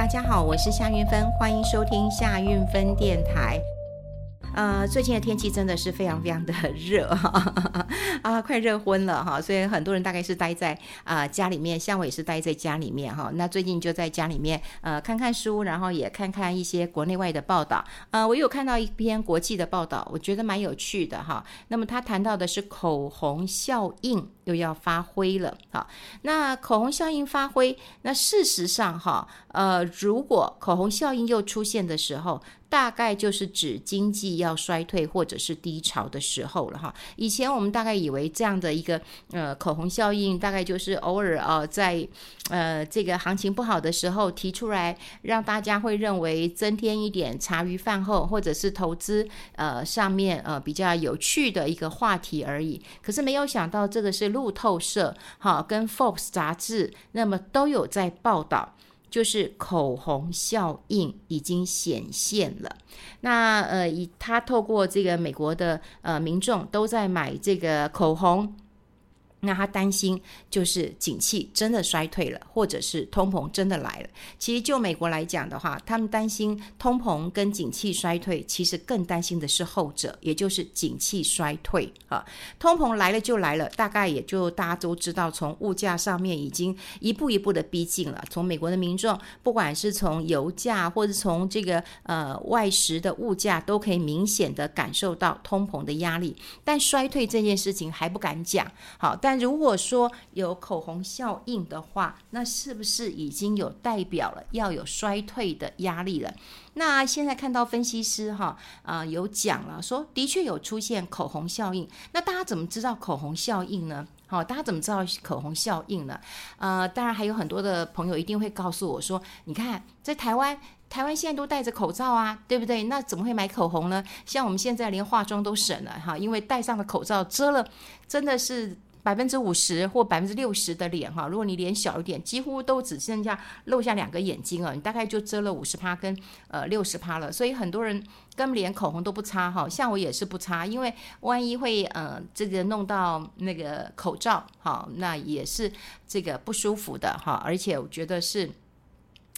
大家好，我是夏韵芬，欢迎收听夏韵芬电台。呃，最近的天气真的是非常非常的热哈，啊，快热昏了哈，所以很多人大概是待在啊、家里面，像我也是待在家里面哈。那最近就在家里面呃看看书，然后也看看一些国内外的报道。呃，我有看到一篇国际的报道，我觉得蛮有趣的哈。那么他谈到的是口红效应又要发挥了哈。那口红效应发挥，那事实上哈，呃，如果口红效应又出现的时候，大概就是指经济要衰退或者是低潮的时候了哈。以前我们大概以为这样的一个呃口红效应，大概就是偶尔啊在呃这个行情不好的时候提出来，让大家会认为增添一点茶余饭后或者是投资呃上面呃比较有趣的一个话题而已。可是没有想到这个是路透社哈跟 Fox 杂志那么都有在报道。就是口红效应已经显现了。那呃，以他透过这个美国的呃民众都在买这个口红。那他担心就是景气真的衰退了，或者是通膨真的来了。其实就美国来讲的话，他们担心通膨跟景气衰退，其实更担心的是后者，也就是景气衰退啊。通膨来了就来了，大概也就大家都知道，从物价上面已经一步一步的逼近了。从美国的民众，不管是从油价或者从这个呃外食的物价，都可以明显的感受到通膨的压力。但衰退这件事情还不敢讲，好，但但如果说有口红效应的话，那是不是已经有代表了要有衰退的压力了？那现在看到分析师哈啊、有讲了，说的确有出现口红效应。那大家怎么知道口红效应呢？好，大家怎么知道口红效应呢？呃，当然还有很多的朋友一定会告诉我说，你看在台湾。台湾现在都戴着口罩啊，对不对？那怎么会买口红呢？像我们现在连化妆都省了哈，因为戴上了口罩遮了，真的是百分之五十或百分之六十的脸哈。如果你脸小一点，几乎都只剩下露下两个眼睛啊，你大概就遮了五十趴跟呃六十趴了。所以很多人根本连口红都不擦哈，像我也是不擦，因为万一会呃这个弄到那个口罩哈，那也是这个不舒服的哈，而且我觉得是。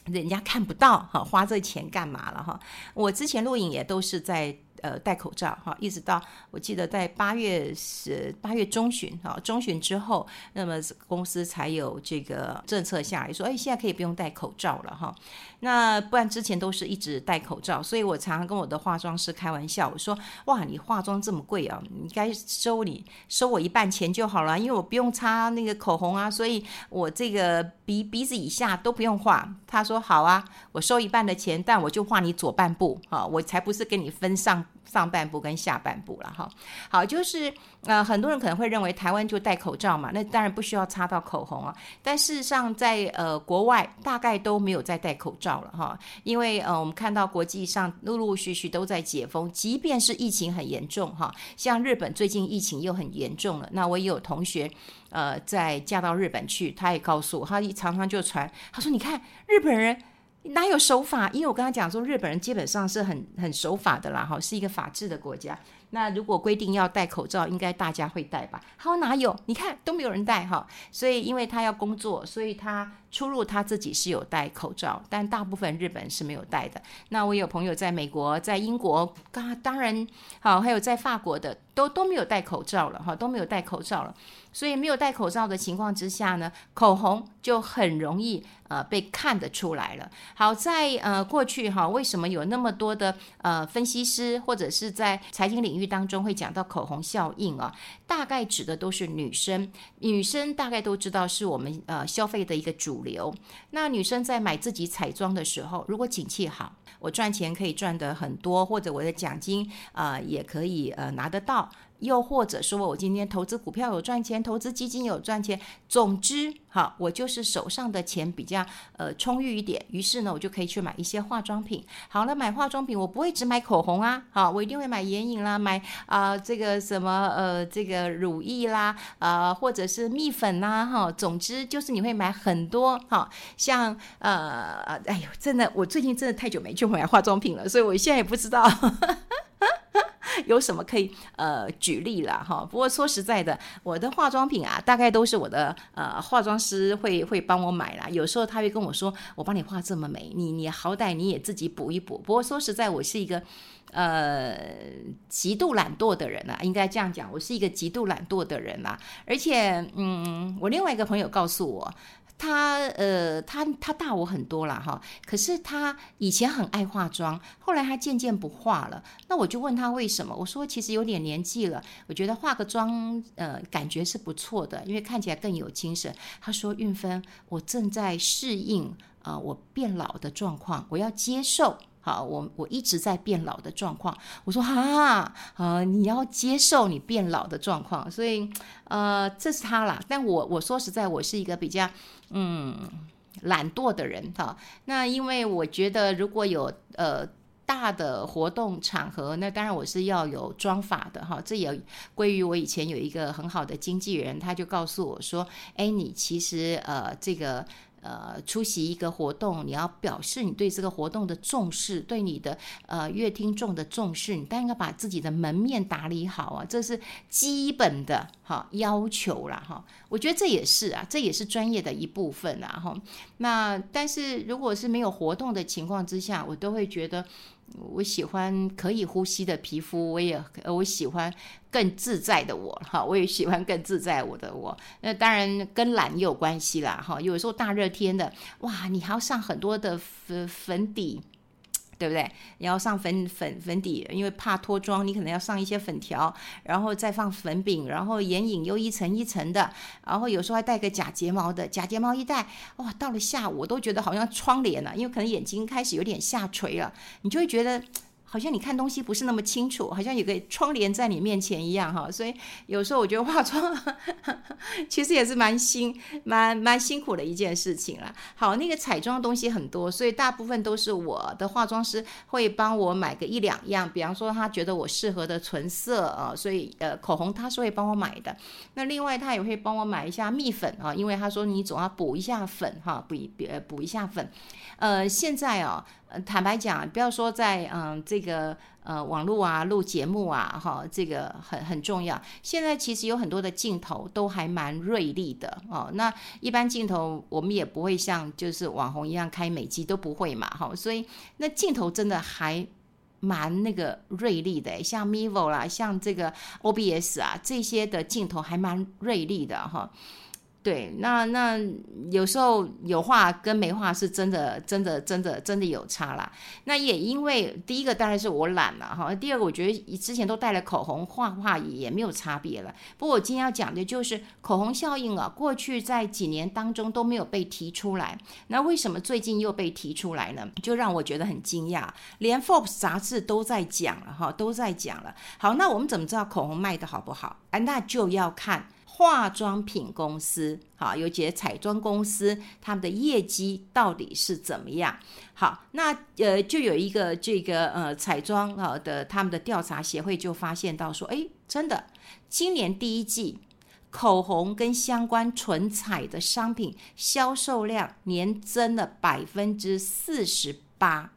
人家看不到哈，花这钱干嘛了哈？我之前录影也都是在。呃，戴口罩哈，一直到我记得在八月是八月中旬哈，中旬之后，那么公司才有这个政策下来说，哎，现在可以不用戴口罩了哈。那不然之前都是一直戴口罩，所以我常常跟我的化妆师开玩笑，我说，哇，你化妆这么贵啊，你该收你收我一半钱就好了，因为我不用擦那个口红啊，所以我这个鼻鼻子以下都不用画。他说好啊，我收一半的钱，但我就画你左半部啊，我才不是跟你分上。上半部跟下半部了哈，好，就是呃，很多人可能会认为台湾就戴口罩嘛，那当然不需要擦到口红啊。但事实上在，呃国外大概都没有再戴口罩了哈，因为呃我们看到国际上陆陆续续都在解封，即便是疫情很严重哈，像日本最近疫情又很严重了。那我也有同学呃在嫁到日本去，他也告诉我，他常常就传，他说你看日本人。哪有守法？因为我跟他讲说，日本人基本上是很很守法的啦，哈，是一个法治的国家。那如果规定要戴口罩，应该大家会戴吧？好，哪有？你看都没有人戴哈。所以，因为他要工作，所以他出入他自己是有戴口罩，但大部分日本是没有戴的。那我有朋友在美国、在英国，当当然好，还有在法国的，都都没有戴口罩了哈，都没有戴口罩了。所以没有戴口罩的情况之下呢，口红就很容易呃被看得出来了。好在呃过去哈，为什么有那么多的呃分析师或者是在财经领域当中会讲到口红效应啊？大概指的都是女生，女生大概都知道是我们呃消费的一个主流。那女生在买自己彩妆的时候，如果景气好，我赚钱可以赚得很多，或者我的奖金啊、呃、也可以呃拿得到。又或者说，我今天投资股票有赚钱，投资基金有赚钱。总之，哈，我就是手上的钱比较呃充裕一点，于是呢，我就可以去买一些化妆品。好了，买化妆品我不会只买口红啊，好，我一定会买眼影啦，买啊、这个什么呃这个乳液啦，啊、或者是蜜粉啦，哈，总之就是你会买很多，哈，像呃哎呦，真的，我最近真的太久没去买化妆品了，所以我现在也不知道。有什么可以呃举例了哈。不过说实在的，我的化妆品啊，大概都是我的呃化妆师会会帮我买啦。有时候他会跟我说：“我帮你画这么美，你你好歹你也自己补一补。”不过说实在，我是一个呃极度懒惰的人啊，应该这样讲，我是一个极度懒惰的人啊。而且，嗯，我另外一个朋友告诉我。他呃，他他大我很多了哈，可是他以前很爱化妆，后来他渐渐不化了。那我就问他为什么？我说其实有点年纪了，我觉得化个妆呃，感觉是不错的，因为看起来更有精神。他说：“运芬，我正在适应啊、我变老的状况，我要接受。”好，我我一直在变老的状况。我说哈，呃，你要接受你变老的状况，所以呃，这是他啦。但我我说实在，我是一个比较嗯懒惰的人哈。那因为我觉得如果有呃大的活动场合，那当然我是要有妆发的哈。这也归于我以前有一个很好的经纪人，他就告诉我说，哎，你其实呃这个。呃，出席一个活动，你要表示你对这个活动的重视，对你的呃乐听众的重视，你当然要把自己的门面打理好啊，这是基本的哈要求啦哈。我觉得这也是啊，这也是专业的一部分啊哈。那但是如果是没有活动的情况之下，我都会觉得。我喜欢可以呼吸的皮肤，我也我喜欢更自在的我哈，我也喜欢更自在我的我。那当然跟懒也有关系啦哈。有时候大热天的，哇，你还要上很多的粉粉底。对不对？你要上粉粉粉底，因为怕脱妆，你可能要上一些粉条，然后再放粉饼，然后眼影又一层一层的，然后有时候还戴个假睫毛的，假睫毛一戴，哇，到了下午我都觉得好像窗帘了，因为可能眼睛开始有点下垂了，你就会觉得。好像你看东西不是那么清楚，好像有个窗帘在你面前一样哈，所以有时候我觉得化妆 其实也是蛮辛、蛮蛮辛苦的一件事情啦。好，那个彩妆的东西很多，所以大部分都是我的化妆师会帮我买个一两样，比方说他觉得我适合的唇色啊，所以呃口红他是会帮我买的。那另外他也会帮我买一下蜜粉啊，因为他说你总要补一下粉哈，补一呃补一下粉。呃，现在啊。坦白讲，不要说在嗯这个呃网络啊录节目啊哈，这个很很重要。现在其实有很多的镜头都还蛮锐利的哦。那一般镜头我们也不会像就是网红一样开美机都不会嘛哈。所以那镜头真的还蛮那个锐利的，像 Vivo 啦，像这个 OBS 啊这些的镜头还蛮锐利的哈。对，那那有时候有画跟没画是真的，真的，真的，真的有差啦。那也因为第一个当然是我懒了哈，第二个我觉得之前都带了口红，画画也没有差别了。不过我今天要讲的就是口红效应啊，过去在几年当中都没有被提出来，那为什么最近又被提出来呢？就让我觉得很惊讶，连 Forbes 杂志都在讲了哈，都在讲了。好，那我们怎么知道口红卖得好不好？哎，那就要看。化妆品公司，好，尤其彩妆公司，他们的业绩到底是怎么样？好，那呃，就有一个这个呃彩妆啊的他们的调查协会就发现到说，哎，真的，今年第一季口红跟相关唇彩的商品销售量年增了百分之四十八。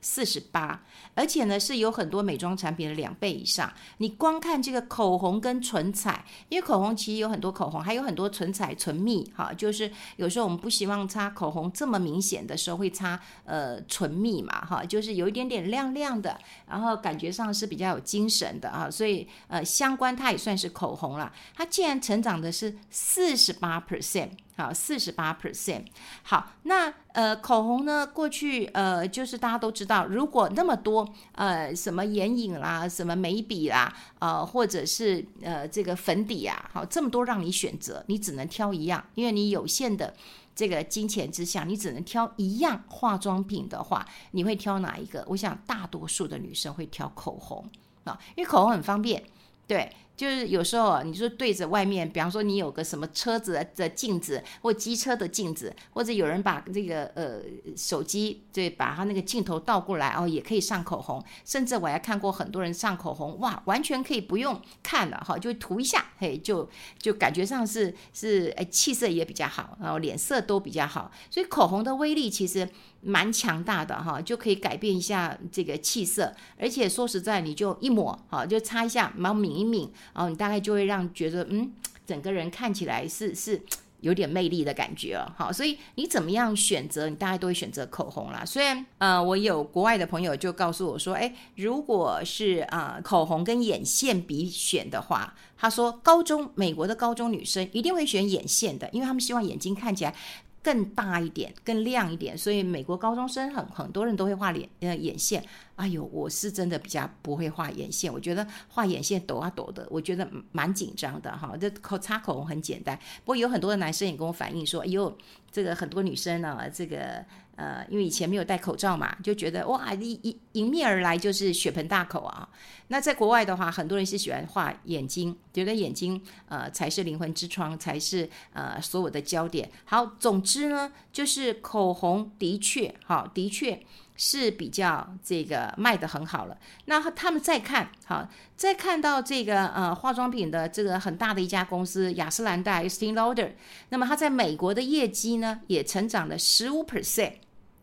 四十八，而且呢是有很多美妆产品的两倍以上。你光看这个口红跟唇彩，因为口红其实有很多口红，还有很多唇彩、唇蜜，哈，就是有时候我们不希望擦口红这么明显的时候，会擦呃唇蜜嘛，哈，就是有一点点亮亮的，然后感觉上是比较有精神的啊，所以呃相关它也算是口红了。它竟然成长的是四十八 percent。好，四十八 percent。好，那呃，口红呢？过去呃，就是大家都知道，如果那么多呃，什么眼影啦，什么眉笔啦，呃，或者是呃，这个粉底啊，好，这么多让你选择，你只能挑一样，因为你有限的这个金钱之下，你只能挑一样化妆品的话，你会挑哪一个？我想大多数的女生会挑口红啊，因为口红很方便。对，就是有时候你说对着外面，比方说你有个什么车子的镜子，或机车的镜子，或者有人把这个呃手机对，把它那个镜头倒过来哦，也可以上口红。甚至我还看过很多人上口红，哇，完全可以不用看了哈，就涂一下，嘿，就就感觉上是是哎气色也比较好，然后脸色都比较好。所以口红的威力其实蛮强大的哈，就可以改变一下这个气色。而且说实在，你就一抹哈，就擦一下，然后抿一抿。哦你大概就会让觉得，嗯，整个人看起来是 是有点魅力的感觉哦。好，所以你怎么样选择？你大概都会选择口红啦。虽然呃，我有国外的朋友就告诉我说，哎，如果是啊、口红跟眼线比选的话，他说高中美国的高中女生一定会选眼线的，因为他们希望眼睛看起来。更大一点，更亮一点，所以美国高中生很很多人都会画脸呃眼线。哎呦，我是真的比较不会画眼线，我觉得画眼线抖啊抖的，我觉得蛮紧张的哈。这口擦口红很简单，不过有很多的男生也跟我反映说，哎呦，这个很多女生呢，这个。呃，因为以前没有戴口罩嘛，就觉得哇，一一迎面而来就是血盆大口啊。那在国外的话，很多人是喜欢画眼睛，觉得眼睛呃才是灵魂之窗，才是呃所有的焦点。好，总之呢，就是口红的确好，的确是比较这个卖得很好了。那他们再看好，再看到这个呃化妆品的这个很大的一家公司雅诗兰黛 Estee Lauder，那么它在美国的业绩呢也成长了十五 percent。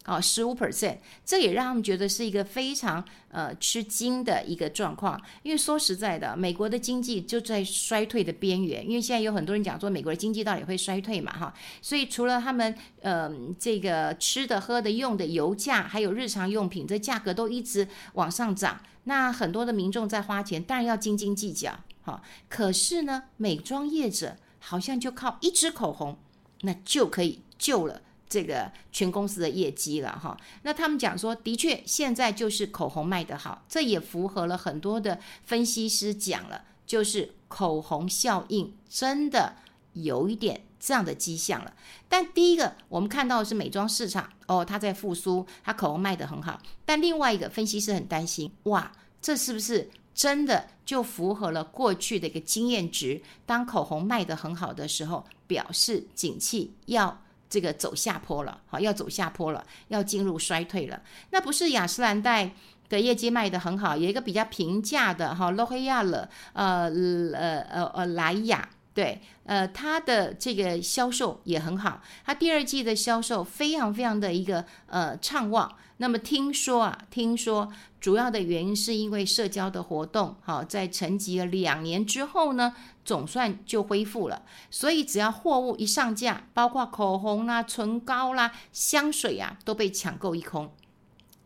哦，十五 percent，这也让他们觉得是一个非常呃吃惊的一个状况。因为说实在的，美国的经济就在衰退的边缘。因为现在有很多人讲说，美国的经济到底会衰退嘛？哈，所以除了他们呃这个吃的、喝的、用的油价，还有日常用品，这价格都一直往上涨。那很多的民众在花钱，当然要斤斤计较。哈，可是呢，美妆业者好像就靠一支口红，那就可以救了。这个全公司的业绩了哈，那他们讲说，的确现在就是口红卖得好，这也符合了很多的分析师讲了，就是口红效应真的有一点这样的迹象了。但第一个，我们看到的是美妆市场哦，它在复苏，它口红卖得很好。但另外一个分析师很担心，哇，这是不是真的就符合了过去的一个经验值？当口红卖得很好的时候，表示景气要。这个走下坡了，好，要走下坡了，要进入衰退了。那不是雅诗兰黛的业绩卖得很好，有一个比较平价的哈，洛黑亚了，呃呃呃呃莱雅，对，呃，它的这个销售也很好，它第二季的销售非常非常的一个呃畅旺。那么听说啊，听说主要的原因是因为社交的活动，好，在沉寂了两年之后呢，总算就恢复了。所以只要货物一上架，包括口红啦、唇膏啦、香水啊，都被抢购一空。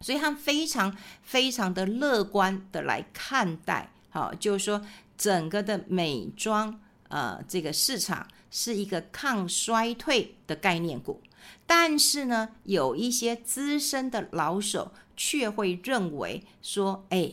所以他非常非常的乐观的来看待，好，就是说整个的美妆呃这个市场是一个抗衰退的概念股。但是呢，有一些资深的老手却会认为说，哎，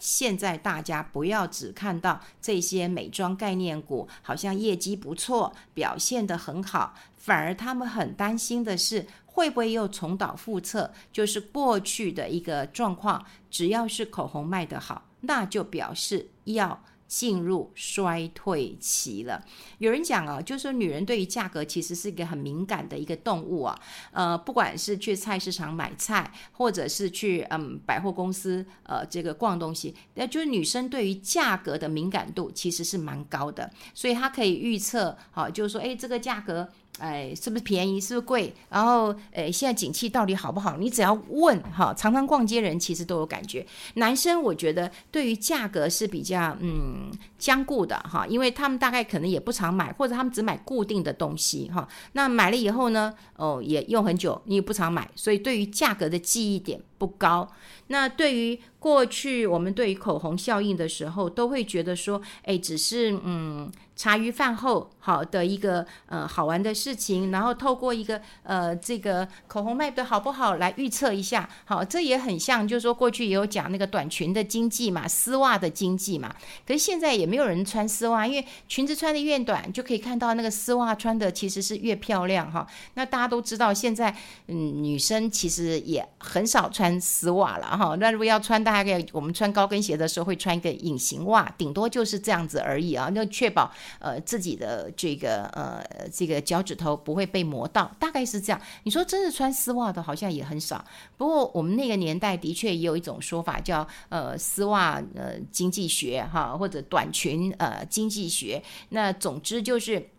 现在大家不要只看到这些美妆概念股，好像业绩不错，表现得很好，反而他们很担心的是，会不会又重蹈覆辙，就是过去的一个状况，只要是口红卖得好，那就表示要。进入衰退期了。有人讲啊，就是说女人对于价格其实是一个很敏感的一个动物啊。呃，不管是去菜市场买菜，或者是去嗯百货公司呃这个逛东西，那就是女生对于价格的敏感度其实是蛮高的，所以她可以预测，好，就是说，哎，这个价格。哎，是不是便宜？是不是贵？然后，哎，现在景气到底好不好？你只要问哈，常常逛街人其实都有感觉。男生我觉得对于价格是比较嗯坚固的哈，因为他们大概可能也不常买，或者他们只买固定的东西哈。那买了以后呢，哦，也用很久，你也不常买，所以对于价格的记忆点不高。那对于过去我们对于口红效应的时候，都会觉得说，哎，只是嗯。茶余饭后好的一个呃好玩的事情，然后透过一个呃这个口红卖的好不好来预测一下，好，这也很像，就是说过去也有讲那个短裙的经济嘛，丝袜的经济嘛，可是现在也没有人穿丝袜，因为裙子穿的越短，就可以看到那个丝袜穿的其实是越漂亮哈。那大家都知道，现在嗯女生其实也很少穿穿丝袜了哈。那如果要穿，大概我们穿高跟鞋的时候会穿一个隐形袜，顶多就是这样子而已啊。那确保呃自己的这个呃这个脚趾头不会被磨到，大概是这样。你说真是穿丝袜的好像也很少。不过我们那个年代的确也有一种说法叫呃丝袜呃经济学哈，或者短裙呃经济学。那总之就是。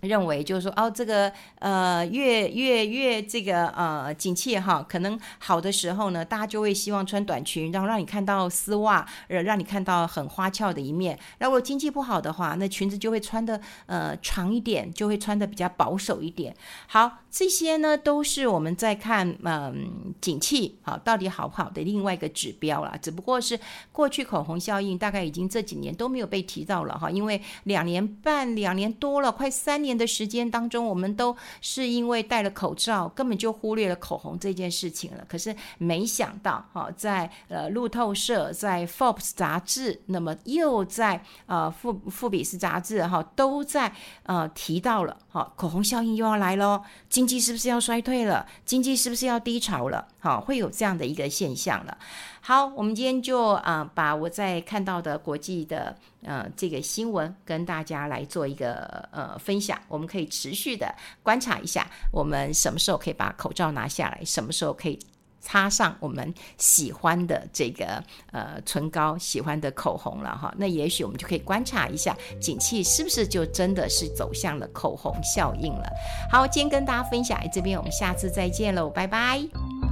认为就是说哦，这个呃越越越这个呃景气哈，可能好的时候呢，大家就会希望穿短裙，然后让你看到丝袜，呃，让你看到很花俏的一面。那如果经济不好的话，那裙子就会穿的呃长一点，就会穿的比较保守一点。好，这些呢都是我们在看嗯、景气好到底好不好的另外一个指标啦。只不过是过去口红效应大概已经这几年都没有被提到了哈，因为两年半两年多了，快三年。年的时间当中，我们都是因为戴了口罩，根本就忽略了口红这件事情了。可是没想到，哈，在呃路透社、在 Forbes 杂志，那么又在呃富富比斯杂志，哈，都在呃提到了，哈，口红效应又要来喽，经济是不是要衰退了？经济是不是要低潮了？好，会有这样的一个现象了。好，我们今天就啊、把我在看到的国际的呃这个新闻跟大家来做一个呃分享。我们可以持续的观察一下，我们什么时候可以把口罩拿下来，什么时候可以擦上我们喜欢的这个呃唇膏、喜欢的口红了哈。那也许我们就可以观察一下，景气是不是就真的是走向了口红效应了。好，今天跟大家分享，这边我们下次再见喽，拜拜。